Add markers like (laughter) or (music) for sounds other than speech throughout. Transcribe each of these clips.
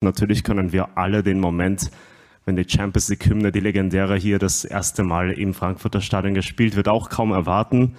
Natürlich können wir alle den Moment, wenn die Champions League Hymne, die legendäre hier das erste Mal im Frankfurter Stadion gespielt wird, auch kaum erwarten.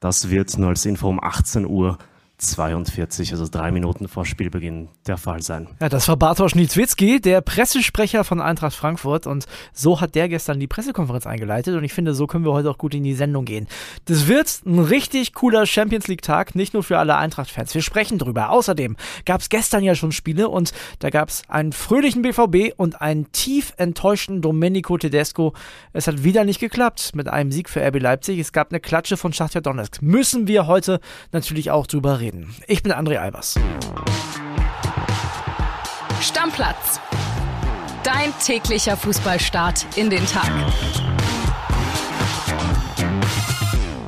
Das wird nur als Info um 18 Uhr 42, also drei Minuten vor Spielbeginn der Fall sein. Ja, das war Bartosz Niedzwitzki, der Pressesprecher von Eintracht Frankfurt und so hat der gestern die Pressekonferenz eingeleitet und ich finde, so können wir heute auch gut in die Sendung gehen. Das wird ein richtig cooler Champions League Tag, nicht nur für alle Eintracht-Fans. Wir sprechen drüber. Außerdem gab es gestern ja schon Spiele und da gab es einen fröhlichen BVB und einen tief enttäuschten Domenico Tedesco. Es hat wieder nicht geklappt mit einem Sieg für RB Leipzig. Es gab eine Klatsche von Schachtja Donetsk. Müssen wir heute natürlich auch drüber reden reden. Ich bin André Albers. Stammplatz. Dein täglicher Fußballstart in den Tag.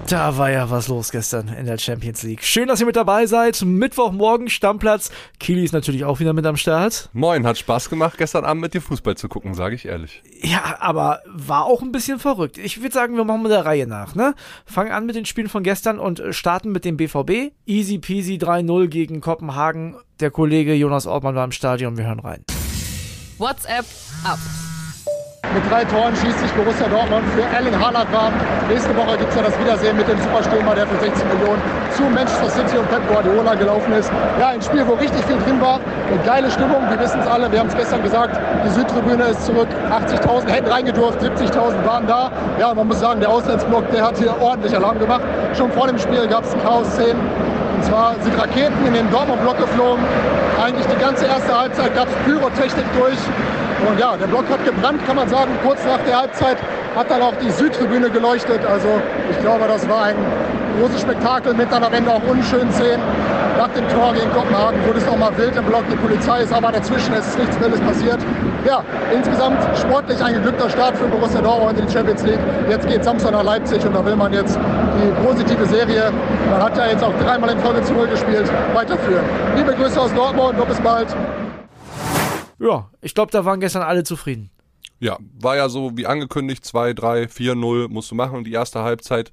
Da war ja was los gestern in der Champions League. Schön, dass ihr mit dabei seid. Mittwochmorgen Stammplatz. Kili ist natürlich auch wieder mit am Start. Moin, hat Spaß gemacht, gestern Abend mit dir Fußball zu gucken, sage ich ehrlich. Ja, aber war auch ein bisschen verrückt. Ich würde sagen, wir machen mit der Reihe nach. Ne? Fangen an mit den Spielen von gestern und starten mit dem BVB. Easy peasy 3-0 gegen Kopenhagen. Der Kollege Jonas Ortmann war im Stadion. Wir hören rein. WhatsApp ab. Mit drei Toren schießt sich Borussia Dortmund für Erling Haaland. Nächste Woche gibt es ja das Wiedersehen mit dem Superstürmer, der für 16 Millionen zu Manchester City und Pep Guardiola gelaufen ist. Ja, ein Spiel, wo richtig viel drin war. Eine geile Stimmung, wir wissen es alle, wir haben es gestern gesagt, die Südtribüne ist zurück. 80.000 hätten reingedurft, 70.000 waren da. Ja, man muss sagen, der Auslandsblock, der hat hier ordentlich Alarm gemacht. Schon vor dem Spiel gab es Chaos-Szenen. Und zwar sind Raketen in den Dortmund-Block geflogen. Eigentlich die ganze erste Halbzeit gab es Pyrotechnik durch. Und ja, der Block hat gebrannt, kann man sagen. Kurz nach der Halbzeit hat dann auch die Südtribüne geleuchtet. Also ich glaube, das war ein großes Spektakel mit dann am Ende auch unschönen Szenen. Nach dem Tor gegen Kopenhagen wurde es nochmal wild im Block. Die Polizei ist aber dazwischen, es ist nichts Wildes passiert. Ja, insgesamt sportlich ein geglückter Start für Borussia Dortmund in die Champions League. Jetzt geht Samstag nach Leipzig und da will man jetzt die positive Serie, man hat ja jetzt auch dreimal in Folge zu Null gespielt, weiterführen. Liebe Grüße aus Dortmund und bis bald. Ja, ich glaube, da waren gestern alle zufrieden. Ja, war ja so wie angekündigt, 2, 3, 4, 0 musst du machen. Die erste Halbzeit,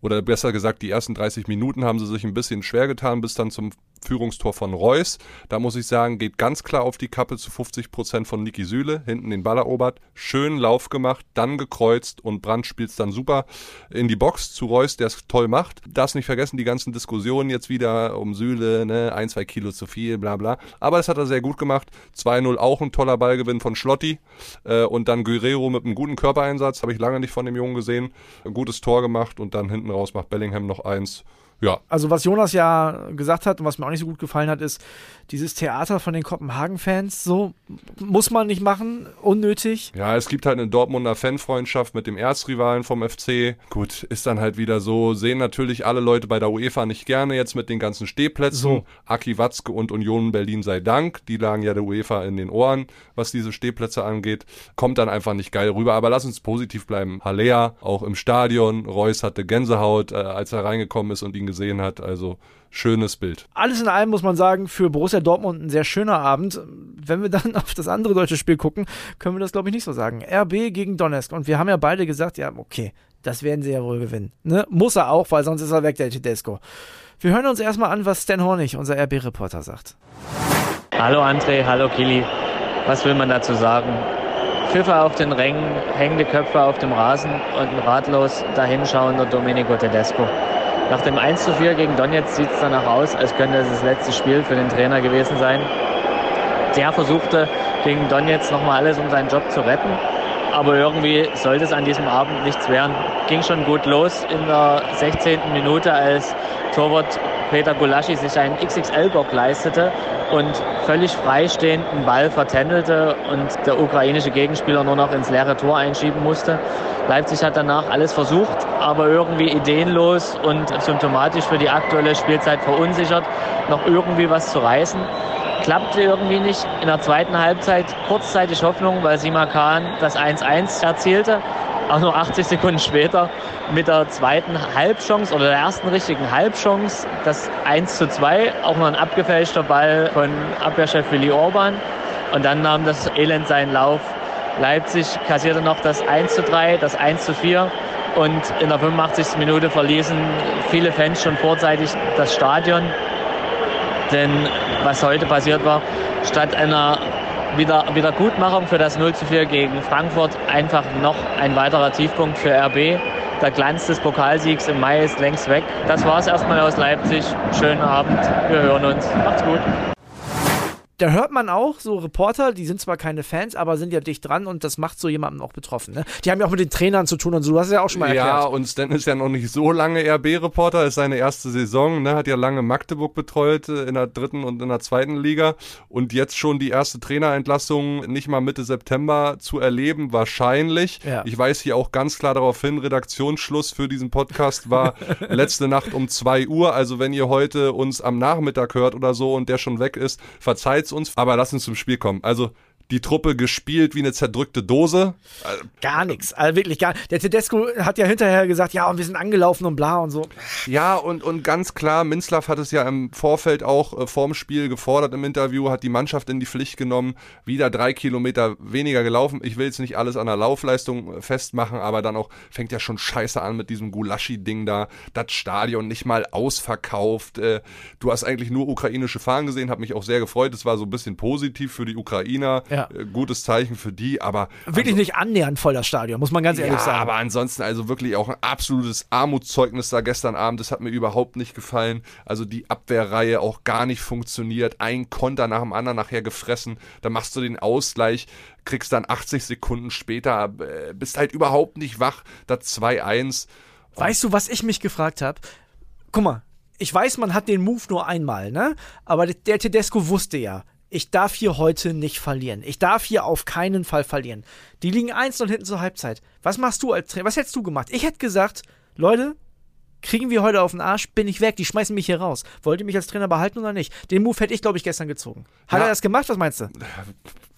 oder besser gesagt, die ersten 30 Minuten haben sie sich ein bisschen schwer getan, bis dann zum Führungstor von Reus. Da muss ich sagen, geht ganz klar auf die Kappe zu 50 Prozent von Niki Süle. Hinten den Ball erobert, schön Lauf gemacht, dann gekreuzt und Brandt spielt es dann super in die Box zu Reus, der es toll macht. Darfst nicht vergessen, die ganzen Diskussionen jetzt wieder um Süle, ne, ein, zwei Kilo zu viel, bla bla. Aber das hat er sehr gut gemacht. 2-0 auch ein toller Ballgewinn von Schlotti. Äh, und dann Guerrero mit einem guten Körpereinsatz, habe ich lange nicht von dem Jungen gesehen. Ein gutes Tor gemacht und dann hinten raus macht Bellingham noch eins. Ja. Also was Jonas ja gesagt hat und was mir auch nicht so gut gefallen hat, ist dieses Theater von den Kopenhagen-Fans. So muss man nicht machen, unnötig. Ja, es gibt halt eine Dortmunder Fanfreundschaft mit dem Erzrivalen vom FC. Gut, ist dann halt wieder so. Sehen natürlich alle Leute bei der UEFA nicht gerne jetzt mit den ganzen Stehplätzen. So. Aki Watzke und Union Berlin sei Dank. Die lagen ja der UEFA in den Ohren, was diese Stehplätze angeht. Kommt dann einfach nicht geil rüber. Aber lass uns positiv bleiben. Halea, auch im Stadion. Reus hatte Gänsehaut, äh, als er reingekommen ist und ihn gesehen hat. Also schönes Bild. Alles in allem muss man sagen, für Borussia Dortmund ein sehr schöner Abend. Wenn wir dann (laughs) auf das andere deutsche Spiel gucken, können wir das glaube ich nicht so sagen. RB gegen Donetsk. Und wir haben ja beide gesagt, ja, okay, das werden sie ja wohl gewinnen. Ne? Muss er auch, weil sonst ist er weg, der Tedesco. Wir hören uns erstmal an, was Stan Hornig, unser RB-Reporter, sagt. Hallo André, hallo Kili. Was will man dazu sagen? Pfiffe auf den Rängen, hängende Köpfe auf dem Rasen und ein ratlos dahinschauender Domenico Tedesco. Nach dem 1 zu 4 gegen Donetsk sieht es danach aus, als könnte es das letzte Spiel für den Trainer gewesen sein. Der versuchte gegen Donetsk nochmal alles, um seinen Job zu retten. Aber irgendwie sollte es an diesem Abend nichts werden. Ging schon gut los in der 16. Minute, als Torwart Peter Gulaschi sich einen XXL-Bock leistete und völlig freistehend einen Ball vertändelte und der ukrainische Gegenspieler nur noch ins leere Tor einschieben musste. Leipzig hat danach alles versucht, aber irgendwie ideenlos und symptomatisch für die aktuelle Spielzeit verunsichert, noch irgendwie was zu reißen. Klappte irgendwie nicht. In der zweiten Halbzeit kurzzeitig Hoffnung, weil Sima Khan das 1-1 erzielte auch nur 80 Sekunden später mit der zweiten Halbchance oder der ersten richtigen Halbchance das 1 zu 2, auch noch ein abgefälschter Ball von Abwehrchef Willi Orban. Und dann nahm das Elend seinen Lauf. Leipzig kassierte noch das 1 zu 3, das 1 zu 4 und in der 85. Minute verließen viele Fans schon vorzeitig das Stadion. Denn was heute passiert war, statt einer wieder, Wiedergutmachung für das 0 zu 4 gegen Frankfurt einfach noch ein weiterer Tiefpunkt für RB. Der Glanz des Pokalsiegs im Mai ist längst weg. Das war es erstmal aus Leipzig. Schönen Abend. Wir hören uns. Macht's gut da hört man auch so Reporter, die sind zwar keine Fans, aber sind ja dicht dran und das macht so jemanden auch betroffen. Ne? Die haben ja auch mit den Trainern zu tun und so. Du hast es ja auch schon mal erklärt. Ja, und Stan ist ja noch nicht so lange RB-Reporter, ist seine erste Saison, ne? hat ja lange Magdeburg betreut äh, in der dritten und in der zweiten Liga und jetzt schon die erste Trainerentlassung nicht mal Mitte September zu erleben, wahrscheinlich. Ja. Ich weise hier auch ganz klar darauf hin, Redaktionsschluss für diesen Podcast war (laughs) letzte Nacht um 2 Uhr. Also wenn ihr heute uns am Nachmittag hört oder so und der schon weg ist, verzeiht uns, aber lass uns zum Spiel kommen. Also die Truppe gespielt wie eine zerdrückte Dose. Gar nichts, also wirklich gar Der Tedesco hat ja hinterher gesagt, ja, und wir sind angelaufen und bla und so. Ja, und, und ganz klar, Minzlaff hat es ja im Vorfeld auch äh, vorm Spiel gefordert im Interview, hat die Mannschaft in die Pflicht genommen, wieder drei Kilometer weniger gelaufen. Ich will jetzt nicht alles an der Laufleistung äh, festmachen, aber dann auch fängt ja schon scheiße an mit diesem Gulaschi-Ding da. Das Stadion nicht mal ausverkauft. Äh, du hast eigentlich nur ukrainische Fahnen gesehen, hat mich auch sehr gefreut. Es war so ein bisschen positiv für die Ukrainer. Ja. Äh, gutes Zeichen für die, aber. Wirklich also, nicht annähernd voll das Stadion, muss man ganz ehrlich ja, sagen. Aber ansonsten also wirklich auch ein absolutes Armutszeugnis da gestern Abend. Das hat mir überhaupt nicht gefallen. Also die Abwehrreihe auch gar nicht funktioniert. Ein Konter nach dem anderen nachher gefressen. Da machst du den Ausgleich kriegst dann 80 Sekunden später, äh, bist halt überhaupt nicht wach, da 2-1. Weißt du, was ich mich gefragt habe? Guck mal, ich weiß, man hat den Move nur einmal, ne? Aber der Tedesco wusste ja, ich darf hier heute nicht verlieren. Ich darf hier auf keinen Fall verlieren. Die liegen 1 und hinten zur Halbzeit. Was machst du als Trainer? Was hättest du gemacht? Ich hätte gesagt, Leute, kriegen wir heute auf den Arsch, bin ich weg, die schmeißen mich hier raus. Wollt ihr mich als Trainer behalten oder nicht? Den Move hätte ich, glaube ich, gestern gezogen. Hat ja, er das gemacht? Was meinst du?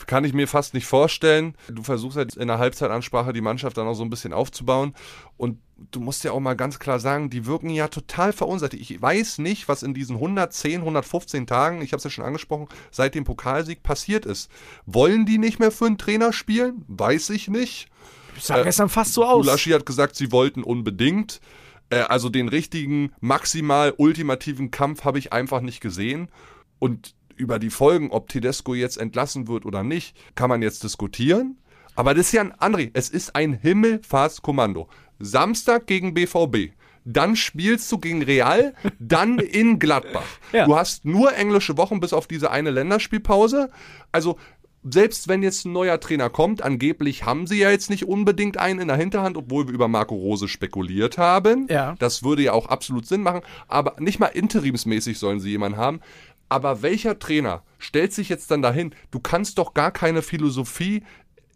Kann ich mir fast nicht vorstellen. Du versuchst halt in der Halbzeitansprache die Mannschaft dann auch so ein bisschen aufzubauen und du musst ja auch mal ganz klar sagen, die wirken ja total verunsichert. Ich weiß nicht, was in diesen 110, 115 Tagen, ich habe es ja schon angesprochen, seit dem Pokalsieg passiert ist. Wollen die nicht mehr für einen Trainer spielen? Weiß ich nicht. Ich sah äh, gestern fast so aus. Laschi hat gesagt, sie wollten unbedingt. Äh, also den richtigen, maximal ultimativen Kampf habe ich einfach nicht gesehen. Und über die Folgen, ob Tedesco jetzt entlassen wird oder nicht, kann man jetzt diskutieren. Aber das ist ja ein André, es ist ein Himmelfahrtskommando. Samstag gegen BVB. Dann spielst du gegen Real, dann in Gladbach. (laughs) Ja. Du hast nur englische Wochen bis auf diese eine Länderspielpause. Also selbst wenn jetzt ein neuer Trainer kommt, angeblich haben sie ja jetzt nicht unbedingt einen in der Hinterhand, obwohl wir über Marco Rose spekuliert haben. Ja. Das würde ja auch absolut Sinn machen. Aber nicht mal interimsmäßig sollen sie jemanden haben. Aber welcher Trainer stellt sich jetzt dann dahin? Du kannst doch gar keine Philosophie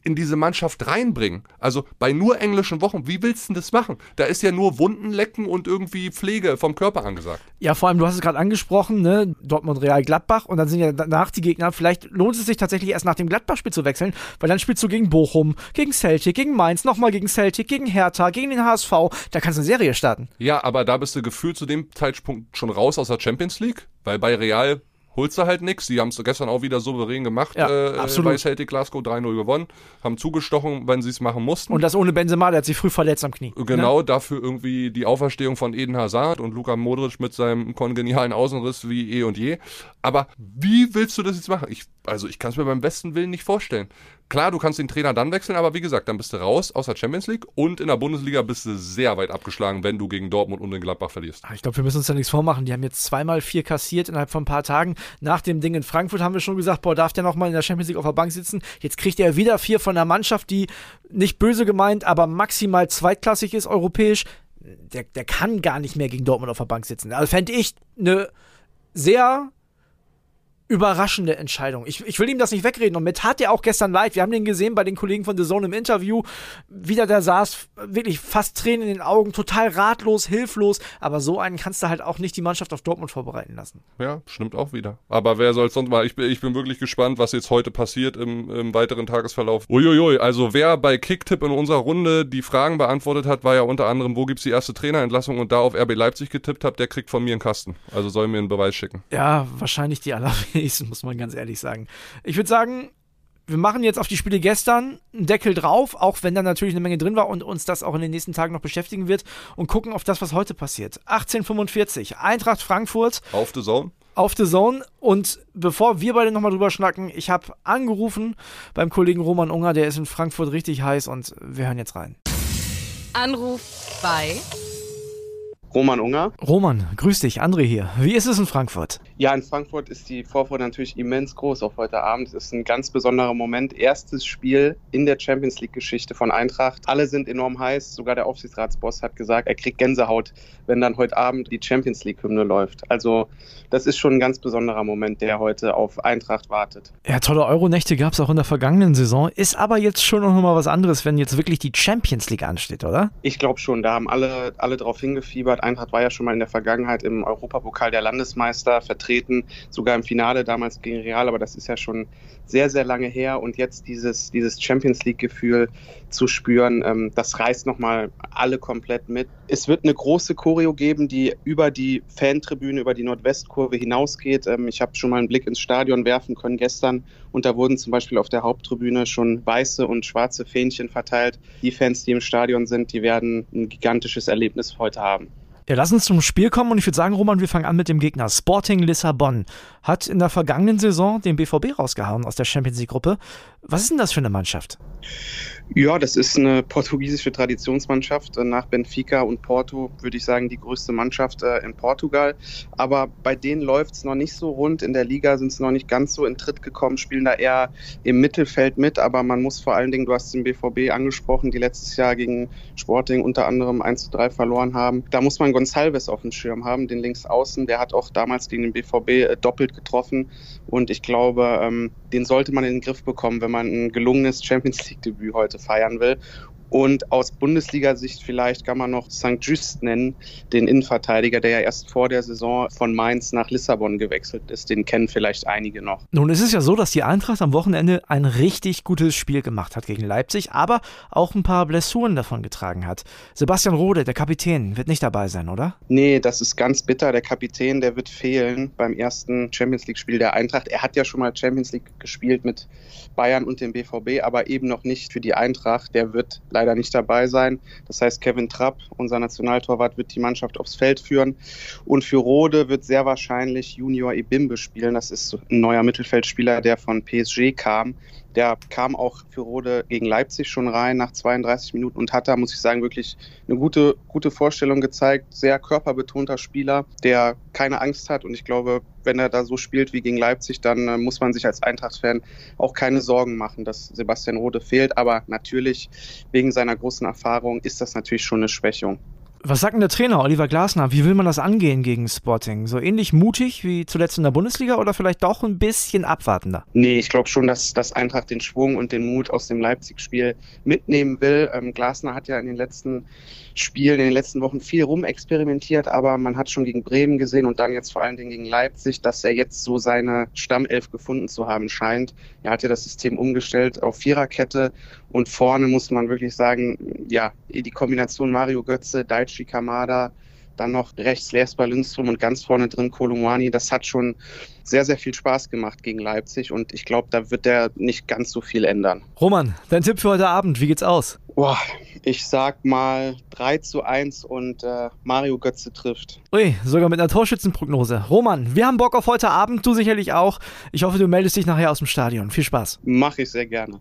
in diese Mannschaft reinbringen. Also bei nur englischen Wochen, wie willst du das machen? Da ist ja nur Wunden lecken und irgendwie Pflege vom Körper angesagt. Ja, vor allem, du hast es gerade angesprochen, ne? Dortmund, Real, Gladbach und dann sind ja danach die Gegner. Vielleicht lohnt es sich tatsächlich erst nach dem Gladbach-Spiel zu wechseln, weil dann spielst du gegen Bochum, gegen Celtic, gegen Mainz, nochmal gegen Celtic, gegen Hertha, gegen den HSV. Da kannst du eine Serie starten. Ja, aber da bist du gefühlt zu dem Zeitpunkt schon raus aus der Champions League, weil bei Real holst du halt nichts. Sie haben es gestern auch wieder souverän gemacht ja, äh, bei Celtic Glasgow 3-0 gewonnen, haben zugestochen, wenn sie es machen mussten. Und das ohne Benzema, der hat sich früh verletzt am Knie. Genau, ne? dafür irgendwie die Auferstehung von Eden Hazard und Luka Modric mit seinem kongenialen Außenriss wie eh und je. Aber wie willst du das jetzt machen? Ich, also ich kann es mir beim besten Willen nicht vorstellen. Klar, du kannst den Trainer dann wechseln, aber wie gesagt, dann bist du raus aus der Champions League und in der Bundesliga bist du sehr weit abgeschlagen, wenn du gegen Dortmund und den Gladbach verlierst. Ah, ich glaube, wir müssen uns da nichts vormachen. Die haben jetzt zweimal vier kassiert innerhalb von ein paar Tagen. Nach dem Ding in Frankfurt haben wir schon gesagt, boah, darf der nochmal in der Champions League auf der Bank sitzen? Jetzt kriegt er wieder vier von der Mannschaft, die nicht böse gemeint, aber maximal zweitklassig ist europäisch. Der, der kann gar nicht mehr gegen Dortmund auf der Bank sitzen. Also fände ich eine sehr überraschende Entscheidung. Ich, ich will ihm das nicht wegreden und mir tat er auch gestern leid. Wir haben den gesehen bei den Kollegen von The Zone im Interview, wieder der saß, wirklich fast Tränen in den Augen, total ratlos, hilflos, aber so einen kannst du halt auch nicht die Mannschaft auf Dortmund vorbereiten lassen. Ja, stimmt auch wieder. Aber wer soll sonst mal, ich bin, ich bin wirklich gespannt, was jetzt heute passiert im, im weiteren Tagesverlauf. Uiuiui, also wer bei Kicktipp in unserer Runde die Fragen beantwortet hat, war ja unter anderem, wo gibt's die erste Trainerentlassung und da auf RB Leipzig getippt hat, der kriegt von mir einen Kasten. Also soll mir einen Beweis schicken. Ja, wahrscheinlich die allerwenigsten nächsten, (laughs) muss man ganz ehrlich sagen. Ich würde sagen, wir machen jetzt auf die Spiele gestern einen Deckel drauf, auch wenn da natürlich eine Menge drin war und uns das auch in den nächsten Tagen noch beschäftigen wird und gucken auf das, was heute passiert. 1845, Eintracht Frankfurt. Auf The Zone. auf The Zone. Und bevor wir beide nochmal drüber schnacken, ich habe angerufen beim Kollegen Roman Unger, der ist in Frankfurt richtig heiß und wir hören jetzt rein. Anruf bei Roman Unger. Roman, grüß dich, André hier. Wie ist es in Frankfurt? Ja, in Frankfurt ist die Vorfreude natürlich immens groß auf heute Abend. Es ist ein ganz besonderer Moment. Erstes Spiel in der Champions League-Geschichte von Eintracht. Alle sind enorm heiß. Sogar der Aufsichtsratsboss hat gesagt, er kriegt Gänsehaut, wenn dann heute Abend die Champions League-Hymne läuft. Also, das ist schon ein ganz besonderer Moment, der heute auf Eintracht wartet. Ja, tolle Euronächte gab es auch in der vergangenen Saison. Ist aber jetzt schon noch mal was anderes, wenn jetzt wirklich die Champions League ansteht, oder? Ich glaube schon. Da haben alle, alle drauf hingefiebert. Eintracht war ja schon mal in der Vergangenheit im Europapokal der Landesmeister vertreten, sogar im Finale damals gegen Real, aber das ist ja schon sehr, sehr lange her und jetzt dieses, dieses Champions League-Gefühl zu spüren, ähm, das reißt nochmal alle komplett mit. Es wird eine große Choreo geben, die über die Fantribüne, über die Nordwestkurve hinausgeht. Ähm, ich habe schon mal einen Blick ins Stadion werfen können gestern und da wurden zum Beispiel auf der Haupttribüne schon weiße und schwarze Fähnchen verteilt. Die Fans, die im Stadion sind, die werden ein gigantisches Erlebnis heute haben. Ja, lass uns zum Spiel kommen und ich würde sagen, Roman, wir fangen an mit dem Gegner. Sporting Lissabon hat in der vergangenen Saison den BVB rausgehauen aus der Champions League Gruppe. Was ist denn das für eine Mannschaft? Ja, das ist eine portugiesische Traditionsmannschaft. Nach Benfica und Porto würde ich sagen, die größte Mannschaft äh, in Portugal. Aber bei denen läuft es noch nicht so rund. In der Liga sind sie noch nicht ganz so in Tritt gekommen, spielen da eher im Mittelfeld mit. Aber man muss vor allen Dingen, du hast den BVB angesprochen, die letztes Jahr gegen Sporting unter anderem 1 zu 3 verloren haben. Da muss man Gonçalves auf dem Schirm haben, den Linksaußen. Der hat auch damals gegen den BVB äh, doppelt getroffen. Und ich glaube, ähm, den sollte man in den Griff bekommen, wenn man ein gelungenes Champions League-Debüt heute feiern will. Und aus Bundesliga-Sicht vielleicht kann man noch St. Just nennen, den Innenverteidiger, der ja erst vor der Saison von Mainz nach Lissabon gewechselt ist. Den kennen vielleicht einige noch. Nun ist es ja so, dass die Eintracht am Wochenende ein richtig gutes Spiel gemacht hat gegen Leipzig, aber auch ein paar Blessuren davon getragen hat. Sebastian Rode, der Kapitän, wird nicht dabei sein, oder? Nee, das ist ganz bitter. Der Kapitän, der wird fehlen beim ersten Champions League-Spiel der Eintracht. Er hat ja schon mal Champions League gespielt mit Bayern und dem BVB, aber eben noch nicht für die Eintracht. Der wird leider nicht dabei sein. Das heißt, Kevin Trapp, unser Nationaltorwart, wird die Mannschaft aufs Feld führen. Und für Rode wird sehr wahrscheinlich Junior Ibimbe spielen. Das ist ein neuer Mittelfeldspieler, der von PSG kam. Der kam auch für Rode gegen Leipzig schon rein nach 32 Minuten und hat da, muss ich sagen, wirklich eine gute, gute Vorstellung gezeigt. Sehr körperbetonter Spieler, der keine Angst hat. Und ich glaube, wenn er da so spielt wie gegen Leipzig, dann äh, muss man sich als Eintracht-Fan auch keine Sorgen machen, dass Sebastian Rode fehlt. Aber natürlich, wegen seiner großen Erfahrung, ist das natürlich schon eine Schwächung. Was sagt denn der Trainer Oliver Glasner? Wie will man das angehen gegen Sporting? So ähnlich mutig wie zuletzt in der Bundesliga oder vielleicht doch ein bisschen abwartender? Nee, ich glaube schon, dass, dass Eintracht den Schwung und den Mut aus dem Leipzig-Spiel mitnehmen will. Ähm, Glasner hat ja in den letzten Spielen, in den letzten Wochen viel rumexperimentiert, aber man hat schon gegen Bremen gesehen und dann jetzt vor allen Dingen gegen Leipzig, dass er jetzt so seine Stammelf gefunden zu haben scheint. Er hat ja das System umgestellt auf Viererkette und vorne muss man wirklich sagen, ja, die Kombination Mario Götze, Daichi Kamada, dann noch rechts Lesper Lindström und ganz vorne drin Kolumani. Das hat schon sehr, sehr viel Spaß gemacht gegen Leipzig und ich glaube, da wird der nicht ganz so viel ändern. Roman, dein Tipp für heute Abend, wie geht's aus? Boah, ich sag mal 3 zu 1 und äh, Mario Götze trifft. Ui, sogar mit einer Torschützenprognose. Roman, wir haben Bock auf heute Abend, du sicherlich auch. Ich hoffe, du meldest dich nachher aus dem Stadion. Viel Spaß. Mache ich sehr gerne.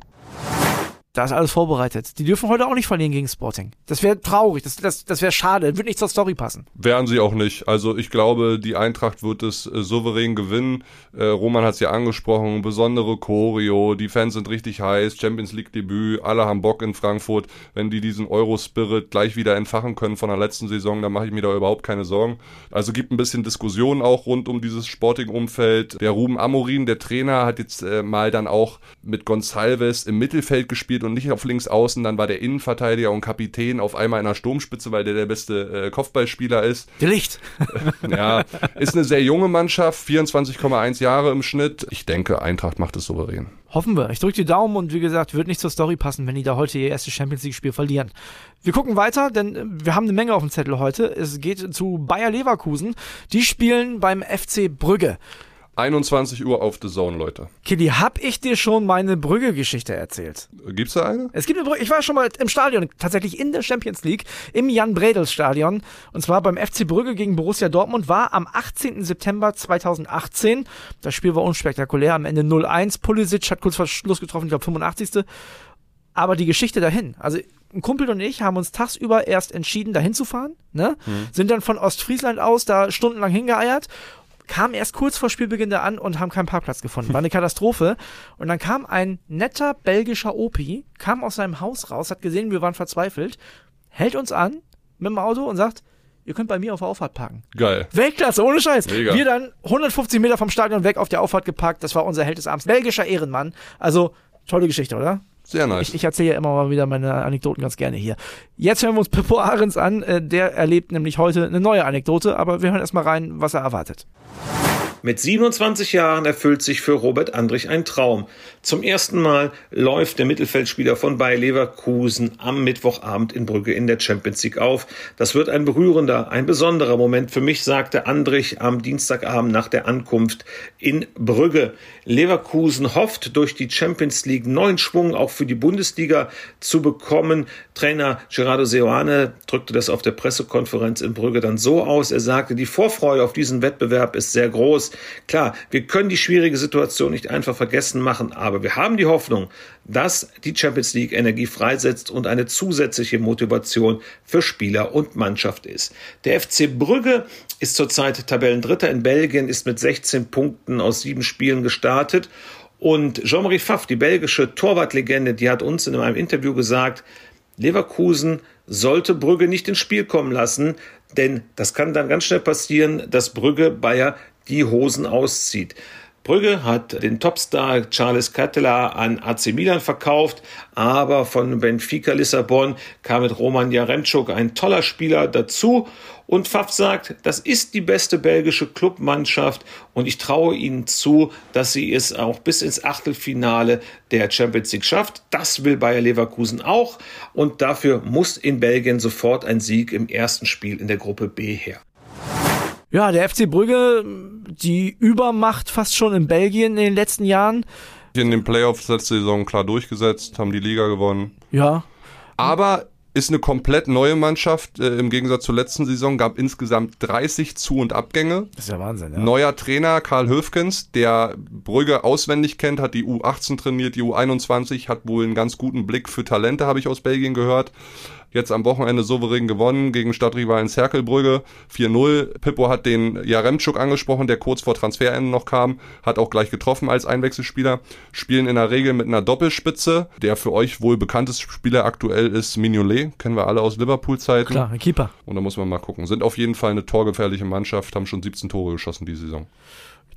Da ist alles vorbereitet. Die dürfen heute auch nicht verlieren gegen Sporting. Das wäre traurig, das, das, das wäre schade, wird nicht zur Story passen. Wären sie auch nicht. Also ich glaube, die Eintracht wird es äh, souverän gewinnen. Äh, Roman hat es ja angesprochen, besondere Choreo, die Fans sind richtig heiß, Champions League Debüt, alle haben Bock in Frankfurt. Wenn die diesen Euro-Spirit gleich wieder entfachen können von der letzten Saison, dann mache ich mir da überhaupt keine Sorgen. Also gibt ein bisschen Diskussion auch rund um dieses Sporting-Umfeld. Der Ruben Amorin, der Trainer, hat jetzt äh, mal dann auch mit Gonçalves im Mittelfeld gespielt und nicht auf links außen. Dann war der Innenverteidiger und Kapitän auf einmal in der Sturmspitze, weil der der beste äh, Kopfballspieler ist. (laughs) Der Licht. (laughs) ja, ist eine sehr junge Mannschaft, 24,1 Jahre im Schnitt. Ich denke, Eintracht macht es souverän. Hoffen wir. Ich drücke die Daumen und wie gesagt, wird nicht zur Story passen, wenn die da heute ihr erstes Champions League-Spiel verlieren. Wir gucken weiter, denn äh, wir haben eine Menge auf dem Zettel heute. Es geht zu Bayer Leverkusen. Die spielen beim FC Brügge. 21 Uhr auf The Zone, Leute. Kili, hab ich dir schon meine Brügge-Geschichte erzählt? Gibt's da eine? Es gibt eine Brügge. Ich war schon mal im Stadion, tatsächlich in der Champions League, im Jan-Bredels-Stadion. Und zwar beim FC Brügge gegen Borussia Dortmund. War am 18. September 2018. Das Spiel war unspektakulär. Am Ende 0-1. Pulisic hat kurz vor Schluss getroffen, ich glaube 85. Aber die Geschichte dahin. Also ein Kumpel und ich haben uns tagsüber erst entschieden, dahin zu fahren. Ne? Mhm. Sind dann von Ostfriesland aus da stundenlang hingeeiert kamen erst kurz vor Spielbeginn da an und haben keinen Parkplatz gefunden. War eine Katastrophe. Und dann kam ein netter belgischer Opi, kam aus seinem Haus raus, hat gesehen, wir waren verzweifelt, hält uns an mit dem Auto und sagt, ihr könnt bei mir auf der Auffahrt parken. Geil. Weltklasse, ohne Scheiß. Mega. Wir dann 150 Meter vom Stadion weg auf der Auffahrt geparkt. Das war unser Held des Abends. Belgischer Ehrenmann. Also, tolle Geschichte, oder? Sehr nice. Ich, ich erzähle ja immer mal wieder meine Anekdoten ganz gerne hier. Jetzt hören wir uns Pippo Ahrens an. Äh, der erlebt nämlich heute eine neue Anekdote, aber wir hören erstmal rein, was er erwartet. Mit 27 Jahren erfüllt sich für Robert Andrich ein Traum. Zum ersten Mal läuft der Mittelfeldspieler von Bayer Leverkusen am Mittwochabend in Brügge in der Champions League auf. Das wird ein berührender, ein besonderer Moment für mich, sagte Andrich am Dienstagabend nach der Ankunft in Brügge. Leverkusen hofft, durch die Champions League neuen Schwung auch für die Bundesliga zu bekommen. Trainer Gerardo Seoane drückte das auf der Pressekonferenz in Brügge dann so aus. Er sagte, die Vorfreude auf diesen Wettbewerb ist sehr groß. Klar, wir können die schwierige Situation nicht einfach vergessen machen, aber wir haben die Hoffnung, dass die Champions League Energie freisetzt und eine zusätzliche Motivation für Spieler und Mannschaft ist. Der FC Brügge ist zurzeit Tabellendritter in Belgien, ist mit 16 Punkten aus sieben Spielen gestartet und Jean-Marie Pfaff, die belgische Torwartlegende, die hat uns in einem Interview gesagt, Leverkusen sollte Brügge nicht ins Spiel kommen lassen, denn das kann dann ganz schnell passieren, dass Brügge Bayer die Hosen auszieht. Brügge hat den Topstar Charles Catella an AC Milan verkauft, aber von Benfica Lissabon kam mit Roman Jaremczuk ein toller Spieler dazu und Pfaff sagt, das ist die beste belgische Clubmannschaft und ich traue ihnen zu, dass sie es auch bis ins Achtelfinale der Champions League schafft. Das will Bayer Leverkusen auch und dafür muss in Belgien sofort ein Sieg im ersten Spiel in der Gruppe B her. Ja, der FC Brügge, die Übermacht fast schon in Belgien in den letzten Jahren. In den Playoffs letzte Saison klar durchgesetzt, haben die Liga gewonnen. Ja. Aber ist eine komplett neue Mannschaft. Äh, Im Gegensatz zur letzten Saison gab insgesamt 30 Zu- und Abgänge. Das ist ja Wahnsinn, ja. Neuer Trainer Karl Höfkens, der Brügge auswendig kennt, hat die U18 trainiert, die U21, hat wohl einen ganz guten Blick für Talente, habe ich aus Belgien gehört jetzt am Wochenende souverän gewonnen gegen Stadtrivalen Zerkelbrügge 4-0. Pippo hat den Jaremczuk angesprochen, der kurz vor Transferende noch kam, hat auch gleich getroffen als Einwechselspieler. Spielen in der Regel mit einer Doppelspitze. Der für euch wohl bekannteste Spieler aktuell ist Mignolet, kennen wir alle aus Liverpool-Zeiten. Klar, ein Keeper. Und da muss man mal gucken. Sind auf jeden Fall eine torgefährliche Mannschaft, haben schon 17 Tore geschossen die Saison.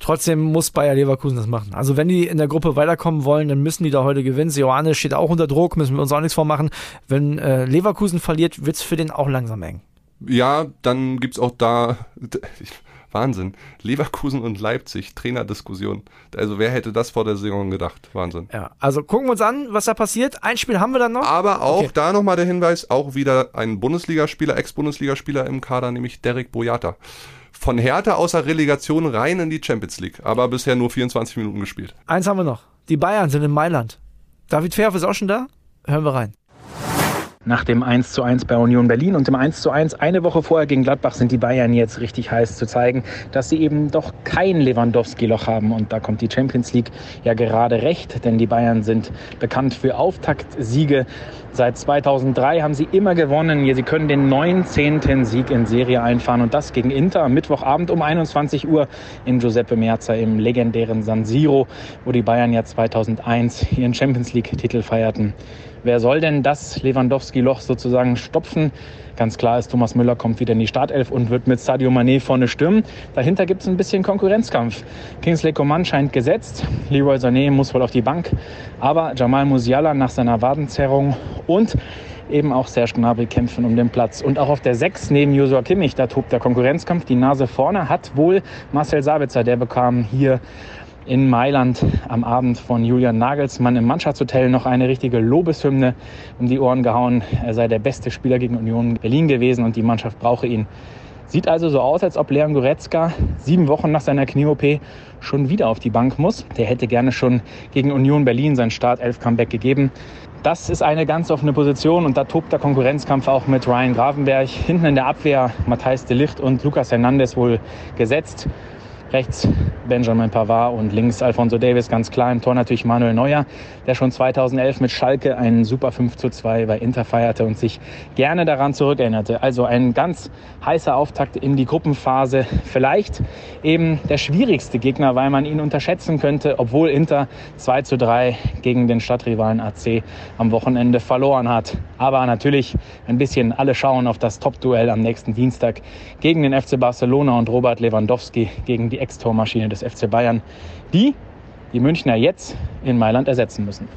Trotzdem muss Bayer Leverkusen das machen. Also wenn die in der Gruppe weiterkommen wollen, dann müssen die da heute gewinnen. Sioane steht auch unter Druck, müssen wir uns auch nichts vormachen. Wenn äh, Leverkusen verliert, wird es für den auch langsam eng. Ja, dann gibt es auch da (laughs) Wahnsinn. Leverkusen und Leipzig, Trainerdiskussion. Also wer hätte das vor der Saison gedacht? Wahnsinn. Ja, also gucken wir uns an, was da passiert. Ein Spiel haben wir dann noch. Aber auch okay. da nochmal der Hinweis, auch wieder ein Bundesligaspieler, Ex-Bundesligaspieler im Kader, nämlich Derek Boyata von Hertha außer Relegation rein in die Champions League, aber bisher nur 24 Minuten gespielt. Eins haben wir noch. Die Bayern sind in Mailand. David Fehrhoff ist auch schon da. Hören wir rein. Nach dem 1 zu 1 bei Union Berlin und dem 1 zu 1 eine Woche vorher gegen Gladbach sind die Bayern jetzt richtig heiß zu zeigen, dass sie eben doch kein Lewandowski-Loch haben. Und da kommt die Champions League ja gerade recht, denn die Bayern sind bekannt für Auftaktsiege. Seit 2003 haben sie immer gewonnen. Sie können den 19. Sieg in Serie einfahren und das gegen Inter am Mittwochabend um 21 Uhr in Giuseppe Meazza im legendären San Siro, wo die Bayern ja 2001 ihren Champions League-Titel feierten. Wer soll denn das Lewandowski-Loch sozusagen stopfen? Ganz klar ist, Thomas Müller kommt wieder in die Startelf und wird mit Sadio Mané vorne stürmen. Dahinter gibt es ein bisschen Konkurrenzkampf. Kingsley Coman scheint gesetzt. Leroy Sané muss wohl auf die Bank. Aber Jamal Musiala nach seiner Wadenzerrung und eben auch Serge Gnabry kämpfen um den Platz. Und auch auf der 6 neben Joshua Kimmich, da tobt der Konkurrenzkampf. Die Nase vorne hat wohl Marcel Sabitzer. Der bekam hier in Mailand am Abend von Julian Nagelsmann im Mannschaftshotel noch eine richtige Lobeshymne um die Ohren gehauen. Er sei der beste Spieler gegen Union Berlin gewesen und die Mannschaft brauche ihn. Sieht also so aus, als ob Leon Goretzka sieben Wochen nach seiner Knie-OP schon wieder auf die Bank muss. Der hätte gerne schon gegen Union Berlin sein Start-11-Comeback gegeben. Das ist eine ganz offene Position und da tobt der Konkurrenzkampf auch mit Ryan Gravenberg. Hinten in der Abwehr Matthijs de Licht und Lucas Hernandez wohl gesetzt. Rechts Benjamin Pavard und links Alfonso Davis ganz klar. Im Tor natürlich Manuel Neuer, der schon 2011 mit Schalke einen super 5 zu 2 bei Inter feierte und sich gerne daran zurückerinnerte. Also ein ganz heißer Auftakt in die Gruppenphase. Vielleicht eben der schwierigste Gegner, weil man ihn unterschätzen könnte, obwohl Inter 2 zu 3 gegen den Stadtrivalen AC am Wochenende verloren hat. Aber natürlich ein bisschen alle schauen auf das Top-Duell am nächsten Dienstag gegen den FC Barcelona und Robert Lewandowski gegen die Ex-Tormaschine des FC Bayern, die die Münchner jetzt in Mailand ersetzen müssen.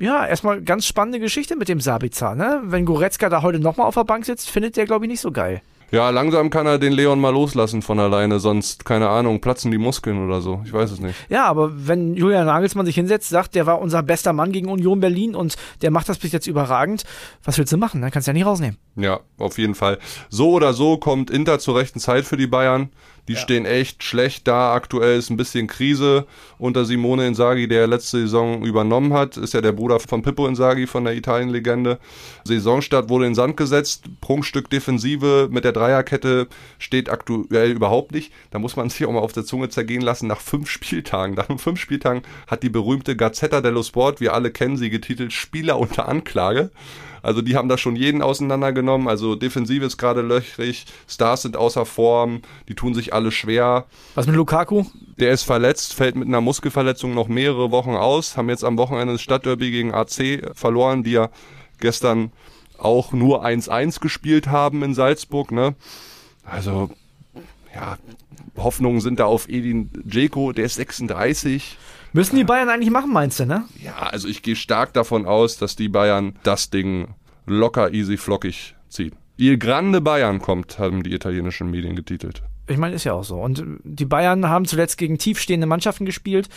Ja, erstmal ganz spannende Geschichte mit dem Sabitzer. Ne? Wenn Goretzka da heute nochmal auf der Bank sitzt, findet der, glaube ich, nicht so geil. Ja, langsam kann er den Leon mal loslassen von alleine, sonst, keine Ahnung, platzen die Muskeln oder so. Ich weiß es nicht. Ja, aber wenn Julian Nagelsmann sich hinsetzt, sagt, der war unser bester Mann gegen Union Berlin und der macht das bis jetzt überragend, was willst du machen? Dann kannst du ja nicht rausnehmen. Ja, auf jeden Fall. So oder so kommt Inter zur rechten Zeit für die Bayern. Die ja. stehen echt schlecht da. Aktuell ist ein bisschen Krise unter Simone Inzaghi, der letzte Saison übernommen hat. Ist ja der Bruder von Pippo Inzaghi von der Italien-Legende. Saisonstart wurde in Sand gesetzt. Prunkstück Defensive mit der Dreierkette steht aktuell überhaupt nicht. Da muss man (laughs) sich auch mal auf der Zunge zergehen lassen. Nach fünf Spieltagen, nach fünf Spieltagen hat die berühmte Gazzetta dello Sport, wir alle kennen sie, getitelt Spieler unter Anklage. Also die haben da schon jeden auseinandergenommen. Also Defensive ist gerade löchrig, Stars sind außer Form, die tun sich alle schwer. Was mit Lukaku? Der ist verletzt, fällt mit einer Muskelverletzung noch mehrere Wochen aus, haben jetzt am Wochenende das Stadtderby gegen AC verloren, die ja gestern auch nur 1-1 gespielt haben in Salzburg. Ne? Also ja, Hoffnungen sind da auf Edin Dzeko, der ist 36. Müssen die Bayern eigentlich machen, meinst du, ne? Ja, also ich gehe stark davon aus, dass die Bayern das Ding locker, easy, flockig ziehen. Il Grande Bayern kommt, haben die italienischen Medien getitelt. Ich meine, ist ja auch so. Und die Bayern haben zuletzt gegen tiefstehende Mannschaften gespielt.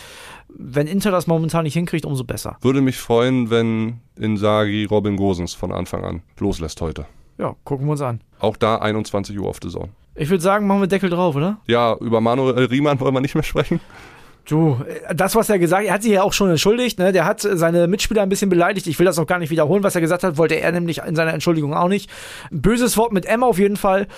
Wenn Inter das momentan nicht hinkriegt, umso besser. Würde mich freuen, wenn Insagi Robin Gosens von Anfang an loslässt heute. Ja, gucken wir uns an. Auch da 21 Uhr auf der Zone. Ich würde sagen, machen wir Deckel drauf, oder? Ja, über Manuel Riemann wollen wir nicht mehr sprechen. Du, das, was er gesagt hat, er hat sich ja auch schon entschuldigt, ne? Der hat seine Mitspieler ein bisschen beleidigt. Ich will das auch gar nicht wiederholen, was er gesagt hat, wollte er nämlich in seiner Entschuldigung auch nicht. Böses Wort mit M auf jeden Fall.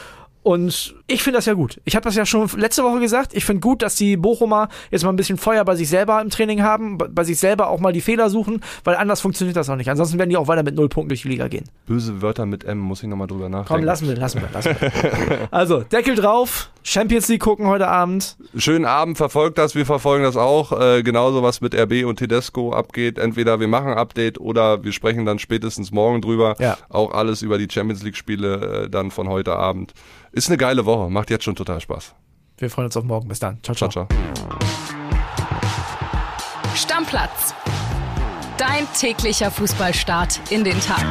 Und ich finde das ja gut. Ich habe das ja schon letzte Woche gesagt. Ich finde gut, dass die Bochumer jetzt mal ein bisschen Feuer bei sich selber im Training haben, bei sich selber auch mal die Fehler suchen, weil anders funktioniert das auch nicht. Ansonsten werden die auch weiter mit null Punkten durch die Liga gehen. Böse Wörter mit M, muss ich nochmal drüber nachdenken. Komm, lassen wir, lassen wir, lassen wir. (laughs) also, Deckel drauf, Champions League gucken heute Abend. Schönen Abend, verfolgt das, wir verfolgen das auch. Äh, genauso was mit RB und Tedesco abgeht. Entweder wir machen ein Update oder wir sprechen dann spätestens morgen drüber. Ja. Auch alles über die Champions League-Spiele äh, dann von heute Abend. Ist eine geile Woche, macht jetzt schon total Spaß. Wir freuen uns auf morgen. Bis dann. Ciao, ciao. ciao, ciao. Stammplatz. Dein täglicher Fußballstart in den Tag.